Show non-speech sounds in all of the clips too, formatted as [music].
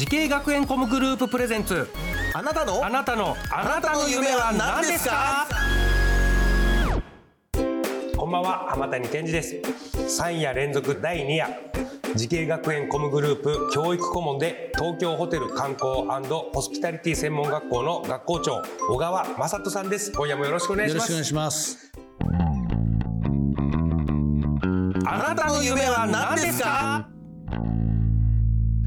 滋慶学園 COM グループプレゼンツ。あなたの？あなたのあなたの夢は何ですか？こんばんは浜谷健二です。3夜連続第2夜。滋慶学園 COM グループ教育顧問で東京ホテル観光ホスピタリティ専門学校の学校長小川正人さんです。今夜もよろしくお願いします。よろしくお願いします。あなたの夢は何ですか？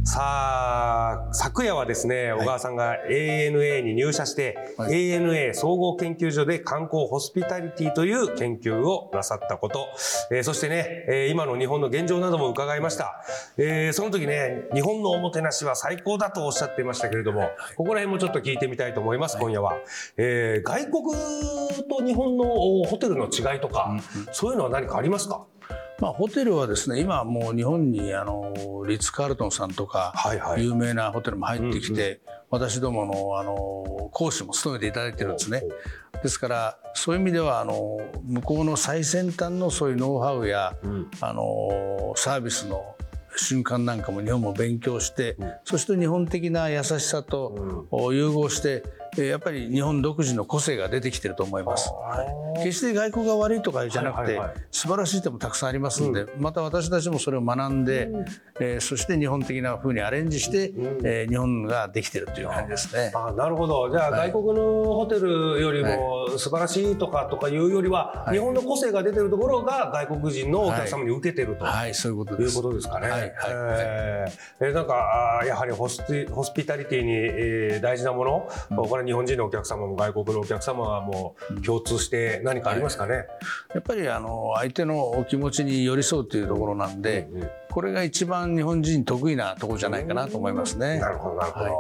さあ昨夜はですね、小川さんが ANA に入社して、はい、ANA 総合研究所で観光ホスピタリティという研究をなさったこと、えー、そしてね、えー、今の日本の現状なども伺いました、えー、その時ね日本のおもてなしは最高だとおっしゃっていましたけれども、ここら辺もちょっと聞いてみたいと思います、今夜は、えー、外国と日本のホテルの違いとか、うんうん、そういうのは何かありますか？まあ、ホテルはですね今もう日本にあのリッツ・カールトンさんとか、有名なホテルも入ってきて、私どものあの講師も務めていただいてるんですね。ですからそういう意味ではあの向こうの最先端のそういうノウハウや、うん、あのサービスの瞬間なんかも日本も勉強して、うん、そして日本的な優しさと融合してやっぱり日本独自の個性が出てきてると思います。決して外国が悪いとかじゃなくて、素晴らしい点もたくさんありますんで、また私たちもそれを学んで、えそして日本的な風にアレンジして、え日本ができてるという感じですね。あなるほど。じゃあ、外国のホテルよりも素晴らしいとかとかいうよりは、日本の個性が出てるところが外国人のお客様に受けてると、はい、そういうことです。いうことですかね。はいはいえー、なんかやはりホスホスピタリティに、えー、大事なもの、これ日本人のお客様も外国のお客様はもう共通して何かありますかね、はい、やっぱりあの相手のお気持ちに寄り添うというところなんで、うんうんこれが一番日本人得意なところじゃないかなと思いますね。なるほどなるほど。はい、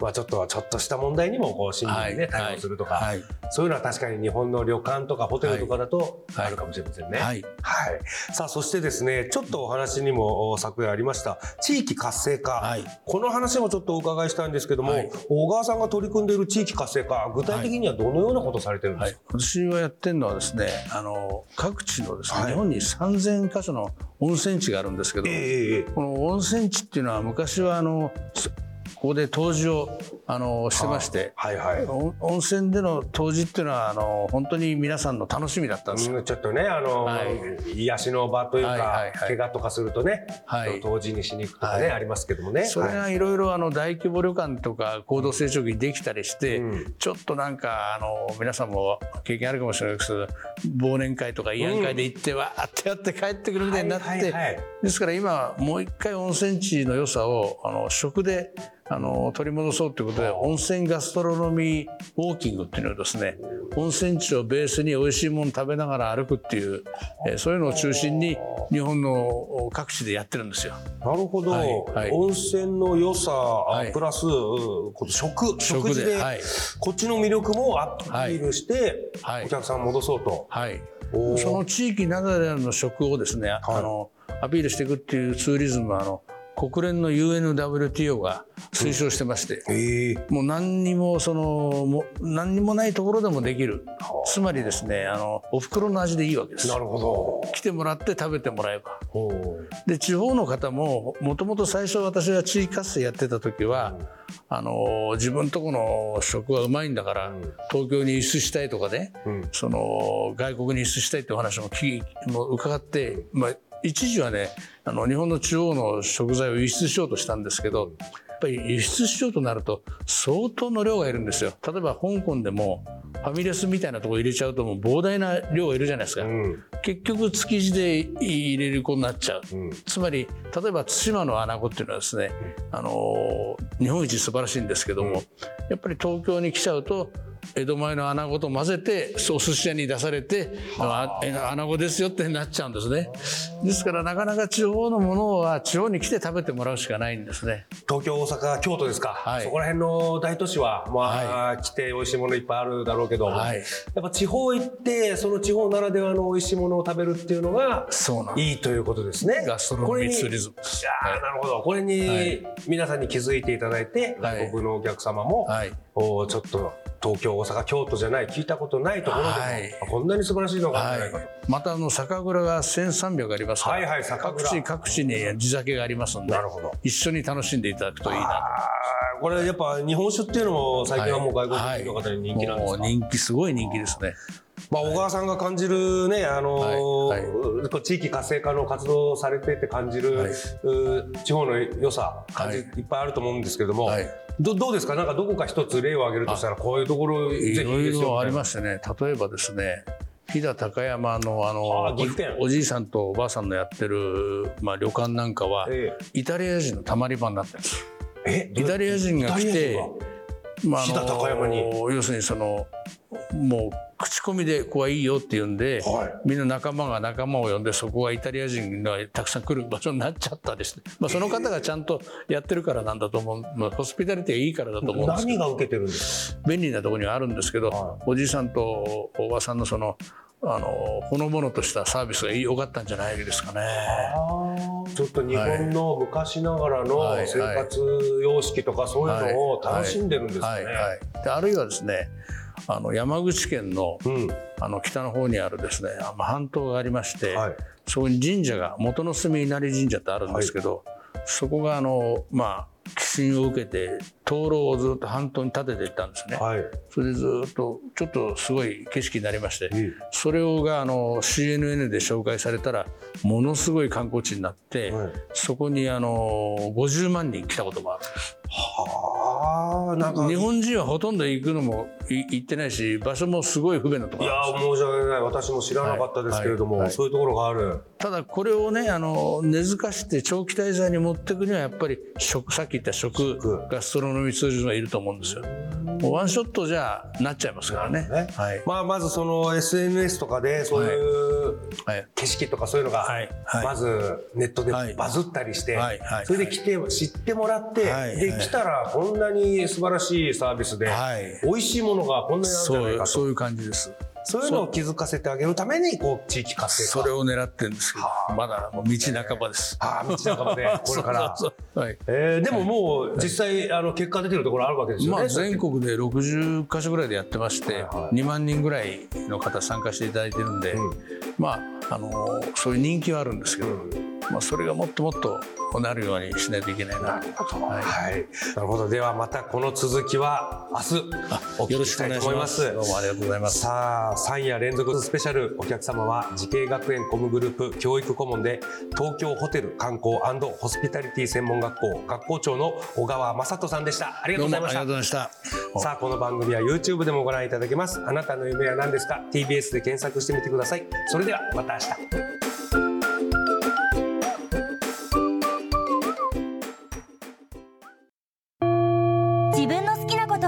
まあちょっとちょっとした問題にもこう親身にね、対応するとか、はい、そういうのは確かに日本の旅館とかホテルとかだとあるかもしれませんね。はい。はい。さあそしてですね、ちょっとお話にも昨夜ありました地域活性化、はい、この話もちょっとお伺いしたいんですけども、小川さんが取り組んでいる地域活性化、具体的にはどのようなことされてるんですか？私はやってるのはですね、あの各地のですね、日本に3000箇所の温泉地があるんですけど、えー、この温泉地っていうのは昔はあのここで湯治をあのしてまして、はいはい、温泉での湯治っていうのはあの本当に皆さんの楽しみだったんです。よ、うん、ちょっとねあの、はい、癒しの場というか、はいはいはい、怪我とかするとね、はい、湯治にしに行くとかね、はい、ありますけどもね。それがい。ろいろあの大規模旅館とか高度成長期にできたりして、うん、ちょっとなんかあの皆さんも経験あるかもしれないですけど忘年会とか慰安会で行って、うん、わーってやって帰ってくるみたいになって、はいはいはい、ですから今もう一回温泉地の良さをあの食であの取り戻そうということで温泉ガストロノミーウォーキングっていうのをですね温泉地をベースに美味しいもの食べながら歩くっていう、えー、そういうのを中心に日本の各地でやってるんですよ。なるほど、はいはい、温泉の良さ、はい、プラス食食事で、こっちの魅力もアピールして、お客さん戻そうと。はい。その地域ならではの食をですね、あのアピールしていくっていうツーリズムはあの国連の UNWTO が推奨してまして、うん。え。ー、もう何にもそのも何にもないところでもできる。つまりですねあのお袋の味でいいわけです。なるほど。来てもらって食べてもらえば。で地方の方ももともと最初私が地域活性やってた時は、うん、あの自分とこの食がうまいんだから、うん、東京に輸出したいとかね、その外国に輸出したいっていう話も聞も伺って、まあ、一時はねあの日本の中央の食材を輸出しようとしたんですけどやっぱり輸出しようとなると相当の量がいるんですよ。例えば香港でもファミレスみたいなとこ入れちゃうともう膨大な量がいるじゃないですか、うん、結局築地で入れる子になっちゃう、うん、つまり例えば対馬の穴子っていうのはですね、あの日本一素晴らしいんですけども、やっぱり東京に来ちゃうと江戸前の穴子と混ぜてお寿司屋に出されて穴子ですよってなっちゃうんですね。ですからなかなか地方のものは地方に来て食べてもらうしかないんですね。東京大阪京都ですか、はい、そこら辺の大都市はまあ、はい、来て美味しいものいっぱいあるだろうけど、はい、やっぱ地方行ってその地方ならではの美味しいものを食べるっていうのがいいということですね。ガストロノミーツーリズムい。やなるほど。これに皆さんに気づいていただいて、外国のお客様も、はい、おちょっと東京大阪京都じゃない聞いたことないところでも、はい、こんなに素晴らしいのがあるんじゃない。かと、またあの酒蔵が1300ありますから、はいはい、各地各地に地酒がありますんでなるほど。一緒に楽しんでいただくといいな。これやっぱ日本酒っていうのも最近はもう外国人の方に人気なんですか、人気すごい人気ですね。まあ、小川さんが感じるね、あの、はい。はい、地域活性化の活動をされてって感じる、はい、地方の良さ、感じ、い。っぱいあると思うんですけれども、どどうですか？なんかどこか一つ例を挙げるとしたらこういうところぜひいろいろありましてね。例えばですね飛騨高山のあのおじいさんとおばあさんのやってる、まあ、旅館なんかは、ええ、イタリア人のたまり場になってるんですえイタリア人が来てまあ、あの要するにそのもう口コミでここはいいよって言うんで、はい、みんな仲間が仲間を呼んでそこがイタリア人がたくさん来る場所になっちゃったりして、まあ、その方がちゃんとやってるからなんだと思う、まあ、ホスピタリティがいいからだと思うんです何が受けてるんですか？便利なところにはあるんですけど、はい、おじいさんとおばさんのそのあのほのぼのとしたサービスが良かったんじゃないですかね。ちょっと日本の昔ながらの生活様式とかそういうのを楽しんでるんですかね。あるいはですねあの山口県のうん、あの北の方にあるですね半島がありまして、はい、そこに神社が元の住稲荷神社ってあるんですけど、はい、そこがあのまあ寄進を受けて灯籠をずっと半島に立てていったんですね、はい、それでずっとちょっとすごい景色になりまして、うん、それをがあの CNN で紹介されたらものすごい観光地になって、はい、そこにあの50万人来たこともあるんです。はあ、なんか。日本人はほとんど行くのも行ってないし場所もすごい不便なところいや申し訳ない。私も知らなかったですけれども、はいはい、そういうところがある。ただこれをねあの根付かして長期滞在に持っていくにはやっぱり食さっき言った食ガストロノミーツーリズムがいると思うんですよ。ワンショットじゃなっちゃいますからね、ね、はい、まあ、まずその SNS とかでそういう景色とかそういうのがまずネットでバズったりしてそれで来て知ってもらってで来たらこんなに素晴らしいサービスで美味しいものがこんなにあるんじゃないかと。そういう感じです。そういうのを気づかせてあげるためにこう地域活性化。それを狙ってるんですけどまだもう道半ばです。あ道半ばで [laughs] これから。はい、えー、でももう実際あの結果出てるところあるわけですよね、まあ、全国で。60か所ぐらいでやってまして、はいはい、2万人ぐらいの方参加していただいてるんで、うん、まああのそういう人気はあるんですけど、まあ、それがもっともっとなるようにしないといけないな。なるほど。はい。はい、なるほど。ではまたこの続きは明日お聞きしたいと思います。どうもありがとうございます。さあ、3夜連続スペシャルお客様は滋慶学園 COM グループ教育顧問で東京ホテル観光ホスピタリティ専門学校学校長の小川正人さんでした。ありがとうございました。ありがとうございました。さあ、この番組は YouTube でもご覧いただけます。あなたの夢は何ですか ?TBS で検索してみてください。それではまた明日。